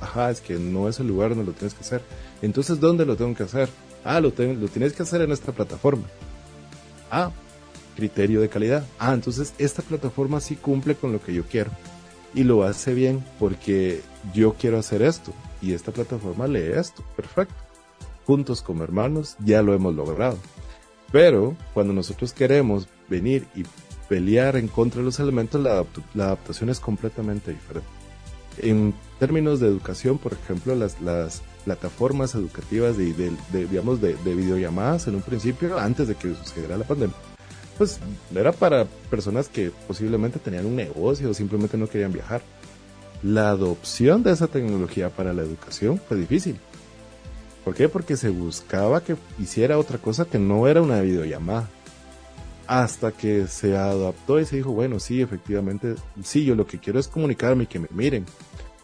ajá, es que no es el lugar donde lo tienes que hacer. Entonces, ¿dónde lo tengo que hacer? Ah, lo, tienes que hacer en esta plataforma. Ah, criterio de calidad. Ah, entonces esta plataforma sí cumple con lo que yo quiero. Y lo hace bien porque yo quiero hacer esto. Y esta plataforma lee esto. Perfecto. Juntos como hermanos ya lo hemos logrado. Pero cuando nosotros queremos venir y pelear en contra de los elementos, la adaptación es completamente diferente. En términos de educación, por ejemplo, las, plataformas educativas de, de, digamos, de, videollamadas en un principio, antes de que sucediera la pandemia, pues era para personas que posiblemente tenían un negocio o simplemente no querían viajar. La adopción de esa tecnología para la educación fue difícil. ¿Por qué? Porque se buscaba que hiciera otra cosa que no era una videollamada. Hasta que se adaptó y se dijo, bueno, sí, efectivamente, sí, yo lo que quiero es comunicarme y que me miren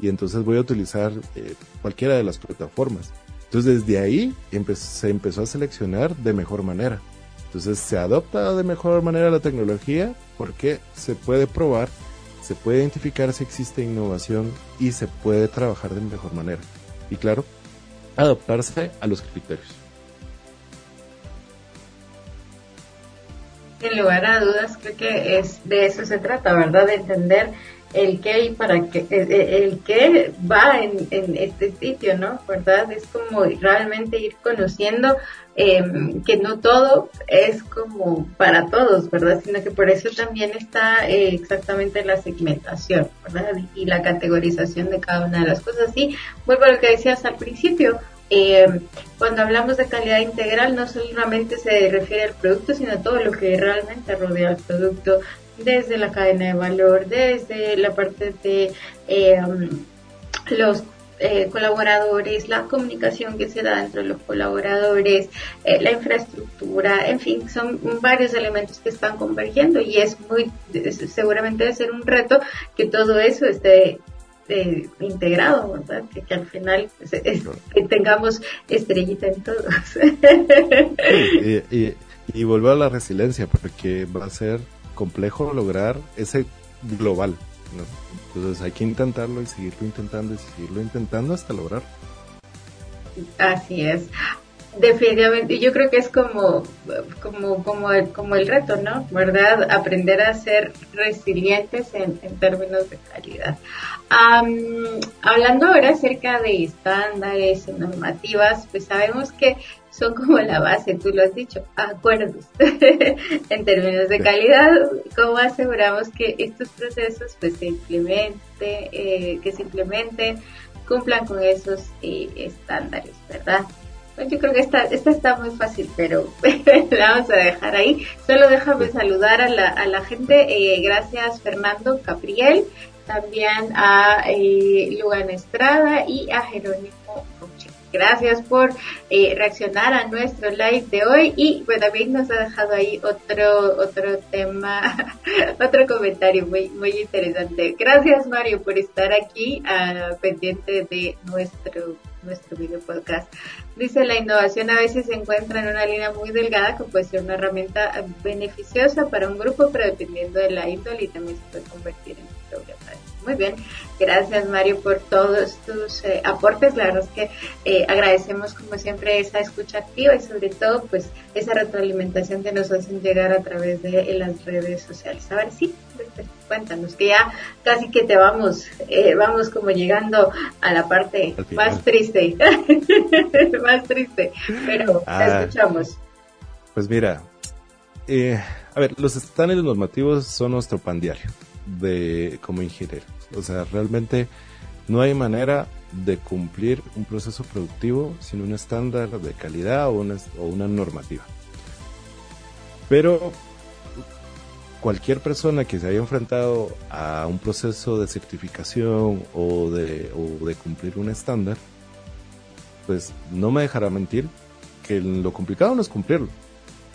y entonces voy a utilizar eh, cualquiera de las plataformas. Entonces desde ahí se empezó a seleccionar de mejor manera. Entonces se adopta de mejor manera la tecnología porque se puede probar, se puede identificar si existe innovación y se puede trabajar de mejor manera. Y claro, adaptarse a los criterios. Sin lugar a dudas, creo que es de eso se trata, ¿verdad? De entender el qué y para qué, el, qué va en, en, este sitio, ¿no? ¿Verdad? Es como realmente ir conociendo eh, que no todo es como para todos, ¿verdad? Sino que por eso también está eh, exactamente la segmentación, ¿verdad? Y la categorización de cada una de las cosas. Y vuelvo a lo que decías al principio, eh, cuando hablamos de calidad integral no solamente se refiere al producto, sino a todo lo que realmente rodea al producto, desde la cadena de valor, desde la parte de eh, los eh, colaboradores, la comunicación que se da entre los colaboradores, eh, la infraestructura, en fin, son varios elementos que están convergiendo y es muy, seguramente debe ser un reto que todo eso esté eh, integrado, ¿verdad? Que, al final que tengamos estrellita en todos. y, y, y volver a la resiliencia, porque va a ser complejo lograr ese global. Entonces hay que intentarlo y seguirlo intentando y seguirlo intentando hasta lograr. Así es. Definitivamente, yo creo que es como, como, como, como el reto, ¿no? ¿Verdad? Aprender a ser resilientes en, términos de calidad. hablando ahora acerca de estándares, normativas, pues sabemos que son como la base, tú lo has dicho, acuerdos. en términos de calidad, ¿cómo aseguramos que estos procesos pues se implementen, eh, que se implementen, cumplan con esos eh, estándares, ¿verdad? Pues yo creo que esta, esta está muy fácil, pero la vamos a dejar ahí. Solo déjame saludar a la, a la gente. Eh, gracias Fernando Capriel, también a eh, Lugan Estrada y a Jerónimo Roche. Gracias por eh, reaccionar a nuestro live de hoy y pues también nos ha dejado ahí otro otro tema, otro comentario muy muy interesante. Gracias Mario por estar aquí uh, pendiente de nuestro nuestro video podcast. Dice, la innovación a veces se encuentra en una línea muy delgada que puede ser una herramienta beneficiosa para un grupo, pero dependiendo de la índole y también se puede convertir en un problema. Muy bien, gracias Mario por todos tus eh, aportes. La verdad es que eh, agradecemos como siempre esa escucha activa y sobre todo pues esa retroalimentación que nos hacen llegar a través de las redes sociales. A ver, sí, cuéntanos que ya casi que te vamos, eh, vamos como llegando a la parte más triste, más triste, pero te ah. escuchamos. Pues mira, a ver, los estándares normativos son nuestro pan diario de como ingeniero. O sea, realmente no hay manera de cumplir un proceso productivo sin un estándar de calidad o una, o una normativa. Pero cualquier persona que se haya enfrentado a un proceso de certificación o de, o de cumplir un estándar, pues no me dejará mentir que lo complicado no es cumplirlo,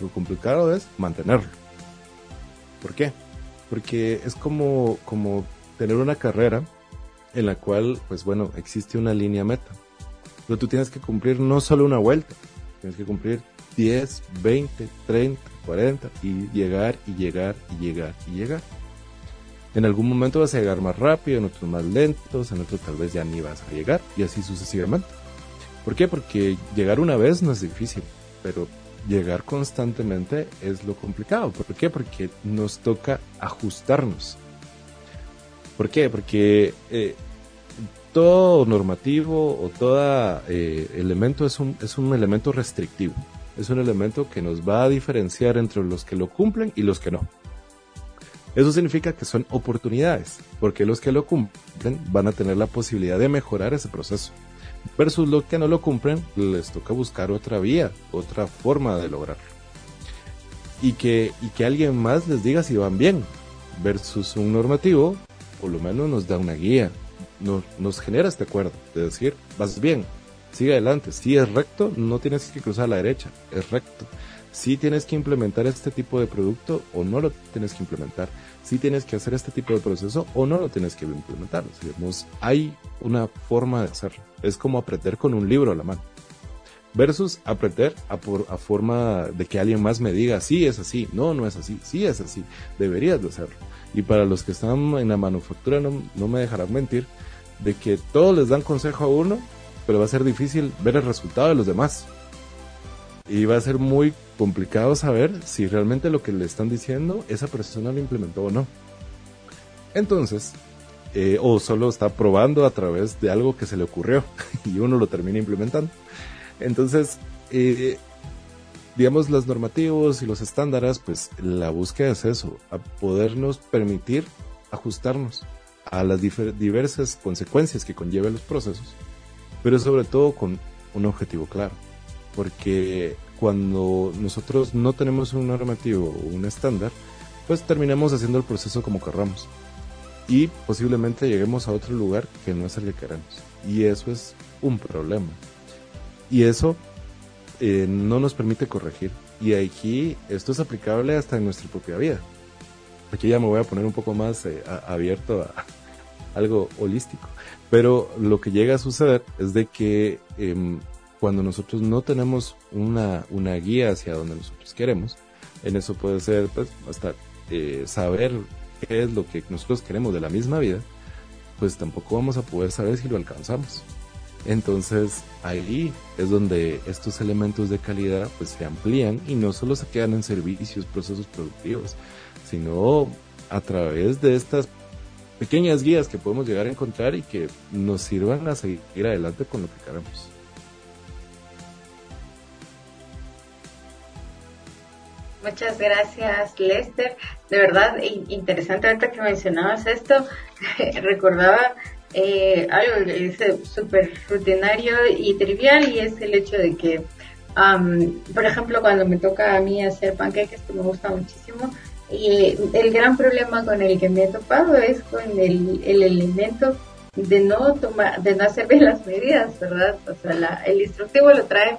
lo complicado es mantenerlo. ¿Por qué? Porque es como, como tener una carrera en la cual, pues bueno, existe una línea meta. Pero tú tienes que cumplir no solo una vuelta, tienes que cumplir 10, 20, 30, 40 y llegar y llegar y llegar y llegar. En algún momento vas a llegar más rápido, en otros más lentos, en otros tal vez ya ni vas a llegar y así sucesivamente. ¿Por qué? Porque llegar una vez no es difícil, pero llegar constantemente es lo complicado. ¿Por qué? Porque nos toca ajustarnos. ¿Por qué? Porque eh, todo normativo o todo eh, elemento es un, es un elemento restrictivo. Es un elemento que nos va a diferenciar entre los que lo cumplen y los que no. Eso significa que son oportunidades, porque los que lo cumplen van a tener la posibilidad de mejorar ese proceso. Versus los que no lo cumplen, les toca buscar otra vía, otra forma de lograrlo. Y que, y que alguien más les diga si van bien. Versus un normativo por lo menos nos da una guía, nos, nos genera este acuerdo de decir, vas bien, sigue adelante, si es recto, no tienes que cruzar a la derecha, es recto. Si tienes que implementar este tipo de producto o no lo tienes que implementar. Si tienes que hacer este tipo de proceso o no lo tienes que implementar. Digamos, hay una forma de hacerlo. Es como aprender con un libro a la mano. Versus aprender a, por, forma de que alguien más me diga, sí es así, no, no es así, sí es así, deberías de hacerlo. Y para los que están en la manufactura, no, no me dejarán mentir, de que todos les dan consejo a uno, pero va a ser difícil ver el resultado de los demás. Y va a ser muy complicado saber si realmente lo que le están diciendo esa persona lo implementó o no. Entonces, eh, o solo está probando a través de algo que se le ocurrió y uno lo termina implementando. Entonces, eh, digamos, los normativos y los estándares, pues la búsqueda es eso, a podernos permitir ajustarnos a las diversas consecuencias que conllevan los procesos, pero sobre todo con un objetivo claro, porque cuando nosotros no tenemos un normativo o un estándar, pues terminamos haciendo el proceso como querramos y posiblemente lleguemos a otro lugar que no es el que queremos. Y eso es un problema. Y eso eh, no nos permite corregir. Y aquí esto es aplicable hasta en nuestra propia vida. Aquí ya me voy a poner un poco más eh, abierto a algo holístico. Pero lo que llega a suceder es de que em, cuando nosotros no tenemos una, una guía hacia donde nosotros queremos, en eso puede ser pues, hasta eh, saber qué es lo que nosotros queremos de la misma vida, pues tampoco vamos a poder saber si lo alcanzamos. Entonces ahí es donde estos elementos de calidad pues se amplían y no solo se quedan en servicios, procesos productivos, sino a través de estas pequeñas guías que podemos llegar a encontrar y que nos sirvan a seguir adelante con lo que queremos. Muchas gracias, Lester. De verdad, interesante ahorita que mencionabas esto. Recordaba eh, algo que súper rutinario y trivial y es el hecho de que, por ejemplo, cuando me toca a mí hacer panqueques, que me gusta muchísimo, y el gran problema con el que me he topado es con el, el elemento de no tomar, de no hacer bien las medidas, ¿verdad? O sea, el instructivo lo trae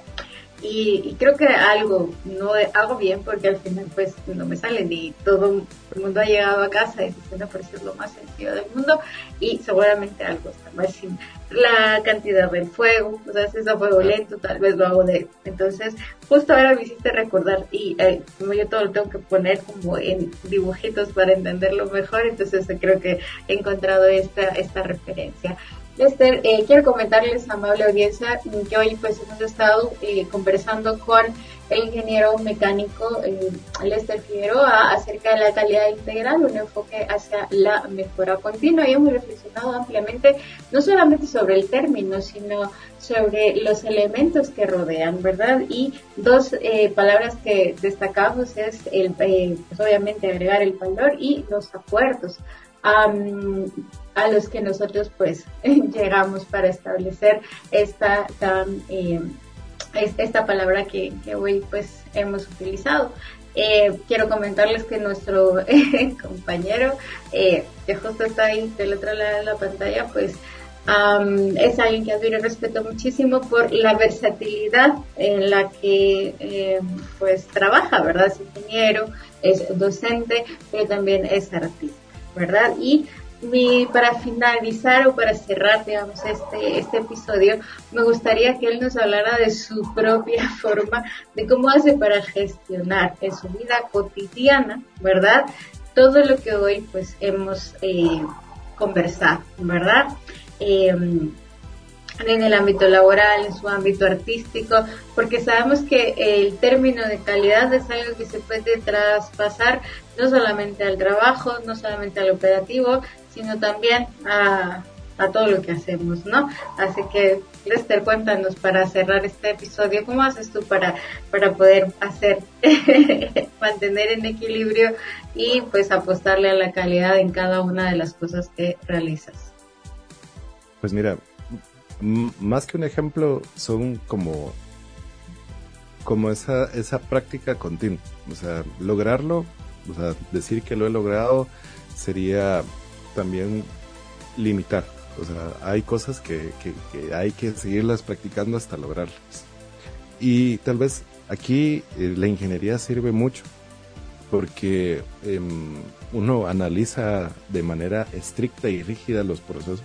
y, creo que algo no hago bien porque al final pues no me sale ni todo el mundo ha llegado a casa y se parece lo más sencillo del mundo y seguramente algo está mal sin la cantidad del fuego, o sea, si es a fuego lento tal vez lo hago de entonces justo ahora me hiciste recordar y eh, como yo todo lo tengo que poner como en dibujitos para entenderlo mejor entonces creo que he encontrado esta, esta referencia. Lester, eh, quiero comentarles, amable audiencia, que hoy pues hemos estado eh, conversando con el ingeniero mecánico eh, Lester Figueroa acerca de la calidad integral, un enfoque hacia la mejora continua y hemos reflexionado ampliamente no solamente sobre el término, sino sobre los elementos que rodean, ¿verdad? Y dos palabras que destacamos es el, pues obviamente agregar el valor y los acuerdos a los que nosotros pues llegamos para establecer esta tan eh, esta palabra que, hoy pues hemos utilizado. Eh, quiero comentarles que nuestro compañero eh, que justo está ahí del otro lado de la pantalla pues es alguien que admiro y respeto muchísimo por la versatilidad en la que pues trabaja, ¿verdad? Es ingeniero, es docente, pero también es artista, ¿verdad? Y mi, para finalizar o para cerrar, digamos, este, este episodio, me gustaría que él nos hablara de su propia forma, de cómo hace para gestionar en su vida cotidiana, ¿verdad? Todo lo que hoy pues hemos eh, conversado, ¿verdad? Eh, en el ámbito laboral, en su ámbito artístico, porque sabemos que el término de calidad es algo que se puede traspasar no solamente al trabajo, no solamente al operativo, sino también a, todo lo que hacemos, ¿no? Así que, Lester, cuéntanos para cerrar este episodio, ¿cómo haces tú para, para poder hacer, mantener en equilibrio y pues apostarle a la calidad en cada una de las cosas que realizas? Pues mira, más que un ejemplo, son como, como esa, esa práctica continua. O sea, lograrlo, o sea, decir que lo he logrado sería también limitar. O sea, hay cosas que, que, hay que seguirlas practicando hasta lograrlas. Y tal vez aquí eh, la ingeniería sirve mucho porque em, uno analiza de manera estricta y rígida los procesos,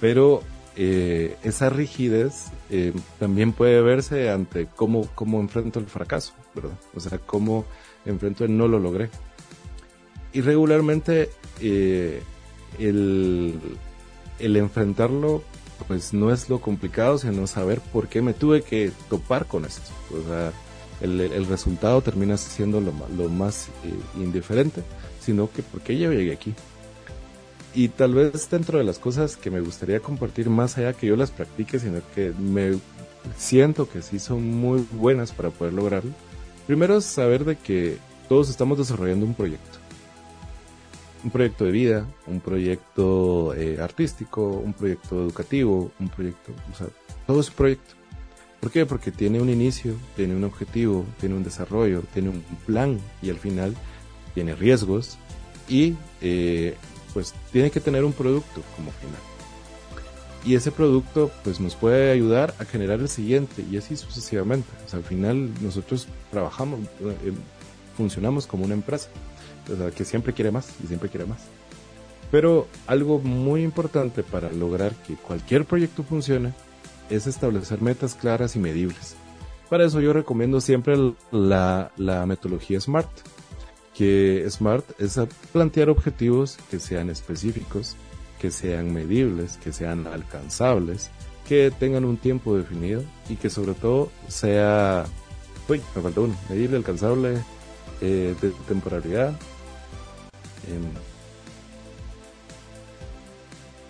pero eh, esa rigidez eh, también puede verse ante cómo, cómo enfrento el fracaso, ¿verdad? O sea, cómo enfrento el no lo logré. Y regularmente eh, el, enfrentarlo pues no es lo complicado, sino saber por qué me tuve que topar con eso. O sea, el, resultado termina siendo lo, más indiferente, sino que por qué yo llegué aquí. y tal vez dentro de las cosas que me gustaría compartir más allá que yo las practique, sino que me siento que sí son muy buenas para poder lograrlo. Primero es saber de que todos estamos desarrollando un proyecto. Un proyecto de vida, un proyecto eh, artístico, un proyecto educativo, un proyecto, o sea, todo es un proyecto. ¿Por qué? Porque tiene un inicio, tiene un objetivo, tiene un desarrollo, tiene un plan y al final tiene riesgos y eh, pues tiene que tener un producto como final. Y ese producto pues nos puede ayudar a generar el siguiente y así sucesivamente. O sea, al final nosotros trabajamos, eh, funcionamos como una empresa, o sea, que siempre quiere más y siempre quiere más. Pero algo muy importante para lograr que cualquier proyecto funcione es establecer metas claras y medibles. Para eso yo recomiendo siempre la, la metodología SMART que SMART es plantear objetivos que sean específicos, que sean medibles, que sean alcanzables, que tengan un tiempo definido y que sobre todo sea, uy, me falta uno, medible, alcanzable, eh, de temporalidad. Em,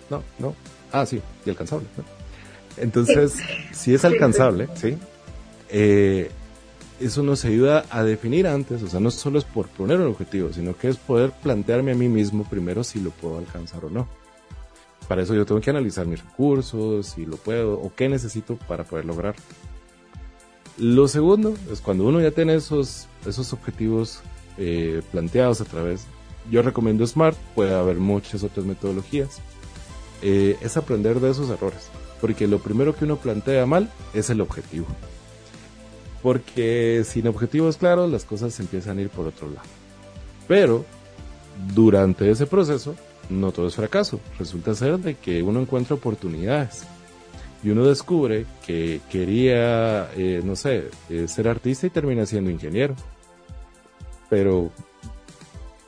no, no. Ah, sí, y alcanzable. Entonces, si es alcanzable, ¿sí? Eh, eso nos ayuda a definir antes, o sea, no solo es por poner un objetivo, sino que es poder plantearme a mí mismo primero si lo puedo alcanzar o no. Para eso yo tengo que analizar mis recursos, si lo puedo o qué necesito para poder lograr. Lo segundo es cuando uno ya tiene esos, esos objetivos eh, planteados a través, yo recomiendo SMART, puede haber muchas otras metodologías, eh, es aprender de esos errores, porque lo primero que uno plantea mal es el objetivo. Porque sin objetivos claros las cosas empiezan a ir por otro lado. Pero durante ese proceso no todo es fracaso. Resulta ser de que uno encuentra oportunidades. Y uno descubre que quería, eh, no sé, eh, ser artista y termina siendo ingeniero. Pero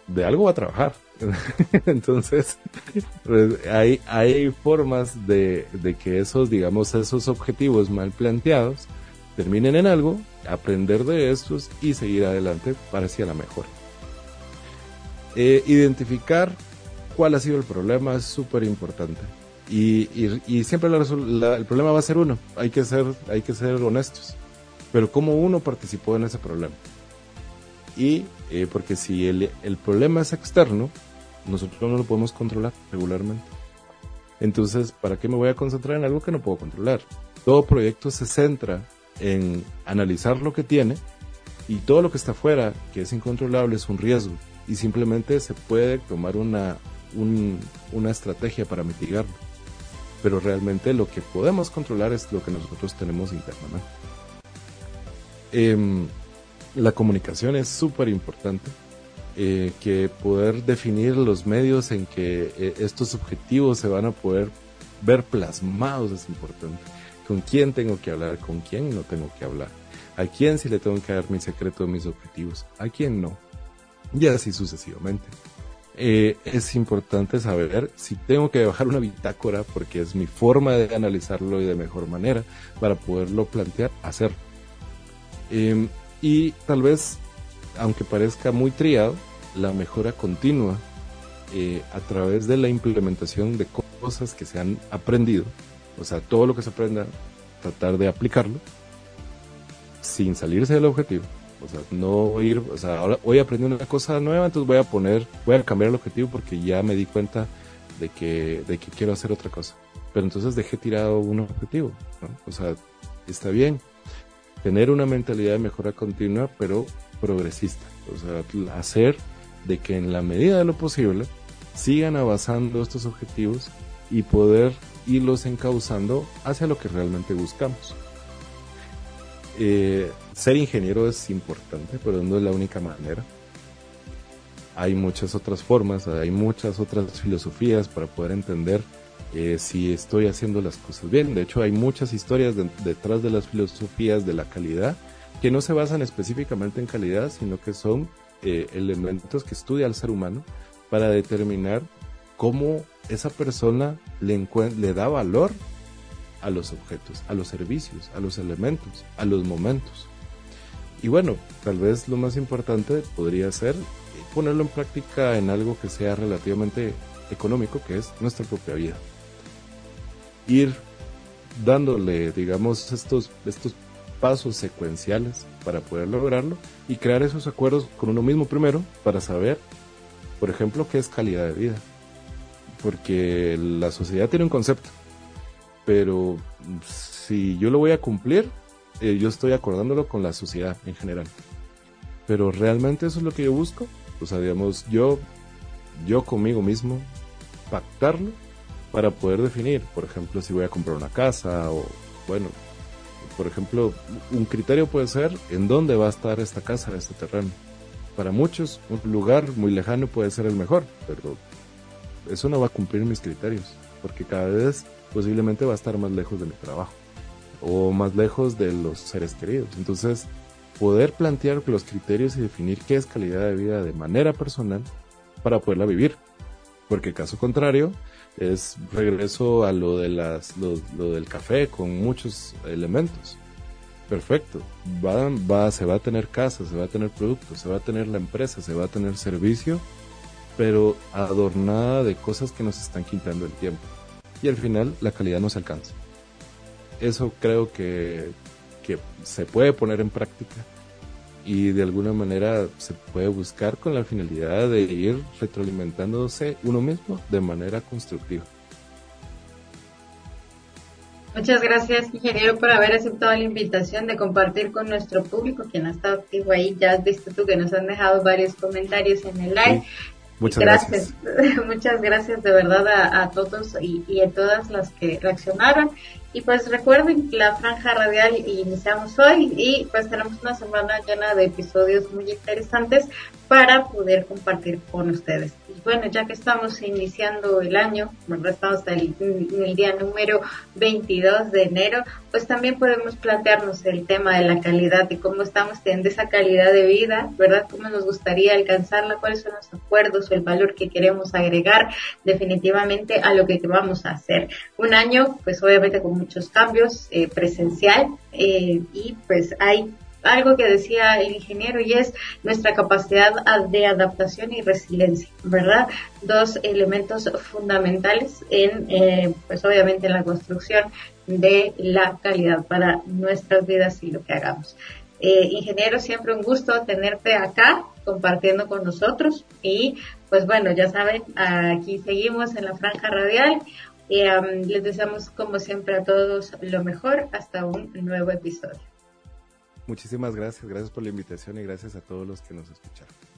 de algo a trabajar. Entonces, pues, hay, hay formas de, de que esos, digamos, esos objetivos mal planteados terminen en algo, aprender de estos y seguir adelante para hacia la mejor. Eh, identificar cuál ha sido el problema es súper importante. Y, y, siempre el problema va a ser uno. Hay que ser, hay que ser honestos. Pero cómo uno participó en ese problema. Y eh, porque si el, el problema es externo, nosotros no lo podemos controlar regularmente. Entonces, ¿para qué me voy a concentrar en algo que no puedo controlar? Todo proyecto se centra en analizar lo que tiene y todo lo que está afuera, que es incontrolable, es un riesgo y simplemente se puede tomar una, una estrategia para mitigarlo. Pero realmente lo que podemos controlar es lo que nosotros tenemos internamente. Em, la comunicación es súper importante. Eh, que poder definir los medios en que eh, estos objetivos se van a poder ver plasmados es importante con quién tengo que hablar, con quién no tengo que hablar, a quién si le tengo que dar mi secreto, mis objetivos, a quién no, y así sucesivamente. Eh, es importante saber si tengo que bajar una bitácora porque es mi forma de analizarlo y de mejor manera para poderlo plantear, hacer. Em, y tal vez, aunque parezca muy triado, la mejora continua eh, a través de la implementación de cosas que se han aprendido o sea, todo lo que se aprenda, tratar de aplicarlo sin salirse del objetivo. O sea, no ir, o sea, hoy aprendí una cosa nueva, entonces voy a poner, voy a cambiar el objetivo porque ya me di cuenta de que, de que quiero hacer otra cosa. Pero entonces dejé tirado un objetivo. O sea, está bien tener una mentalidad de mejora continua, pero progresista. O sea, hacer de que en la medida de lo posible sigan avanzando estos objetivos y poder irlos encauzando hacia lo que realmente buscamos. Eh, ser ingeniero es importante, pero no es la única manera. Hay muchas otras formas, hay muchas otras filosofías para poder entender eh, si estoy haciendo las cosas bien. De hecho, hay muchas historias detrás de las filosofías de la calidad que no se basan específicamente en calidad, sino que son eh, elementos que estudia el ser humano para determinar cómo esa persona le, le da valor a los objetos, a los servicios, a los elementos, a los momentos. Y bueno, tal vez lo más importante podría ser ponerlo en práctica en algo que sea relativamente económico que es nuestra propia vida. Ir dándole, digamos, estos, estos pasos secuenciales para poder lograrlo y crear esos acuerdos con uno mismo primero para saber, por ejemplo, qué es calidad de vida. Porque la sociedad tiene un concepto, pero si yo lo voy a cumplir, eh, yo estoy acordándolo con la sociedad en general. Pero realmente eso es lo que yo busco. O sea, digamos, yo, yo conmigo mismo, pactarlo para poder definir, por ejemplo, si voy a comprar una casa o, bueno, por ejemplo, un criterio puede ser en dónde va a estar esta casa, este terreno. Para muchos, un lugar muy lejano puede ser el mejor, pero eso no va a cumplir mis criterios, porque cada vez posiblemente va a estar más lejos de mi trabajo o más lejos de los seres queridos. Entonces, poder plantear los criterios y definir qué es calidad de vida de manera personal para poderla vivir. Porque caso contrario, es regreso a lo de las lo, del café con muchos elementos. Perfecto. Va, va, se va a tener casa, se va a tener productos, se va a tener la empresa, se va a tener servicio, pero adornada de cosas que nos están quitando el tiempo. Y al final la calidad no se alcanza. Eso creo que, que se puede poner en práctica y de alguna manera se puede buscar con la finalidad de ir retroalimentándose uno mismo de manera constructiva. Muchas gracias, ingeniero, por haber aceptado la invitación de compartir con nuestro público, quien ha estado activo ahí. Ya has visto tú que nos han dejado varios comentarios en el live. Muchas gracias. Muchas gracias de verdad a, todos y, y, a todas las que reaccionaron. Y pues recuerden la franja radial iniciamos hoy y pues tenemos una semana llena de episodios muy interesantes para poder compartir con ustedes. Y bueno, ya que estamos iniciando el año, estamos en el, día número 22 de enero, pues también podemos plantearnos el tema de la calidad y cómo estamos teniendo esa calidad de vida, ¿verdad? ¿Cómo nos gustaría alcanzarla? ¿Cuáles son los acuerdos o el valor que queremos agregar definitivamente a lo que vamos a hacer? Un año, pues obviamente con muchos cambios eh, presencial eh, y pues hay algo que decía el ingeniero y es nuestra capacidad de adaptación y resiliencia, ¿verdad? Dos elementos fundamentales en, eh, pues obviamente en la construcción de la calidad para nuestras vidas y lo que hagamos. ingeniero, siempre un gusto tenerte acá compartiendo con nosotros y pues bueno, ya saben, aquí seguimos en la franja radial. Y les deseamos como siempre a todos lo mejor hasta un nuevo episodio. Muchísimas gracias, gracias por la invitación y gracias a todos los que nos escucharon.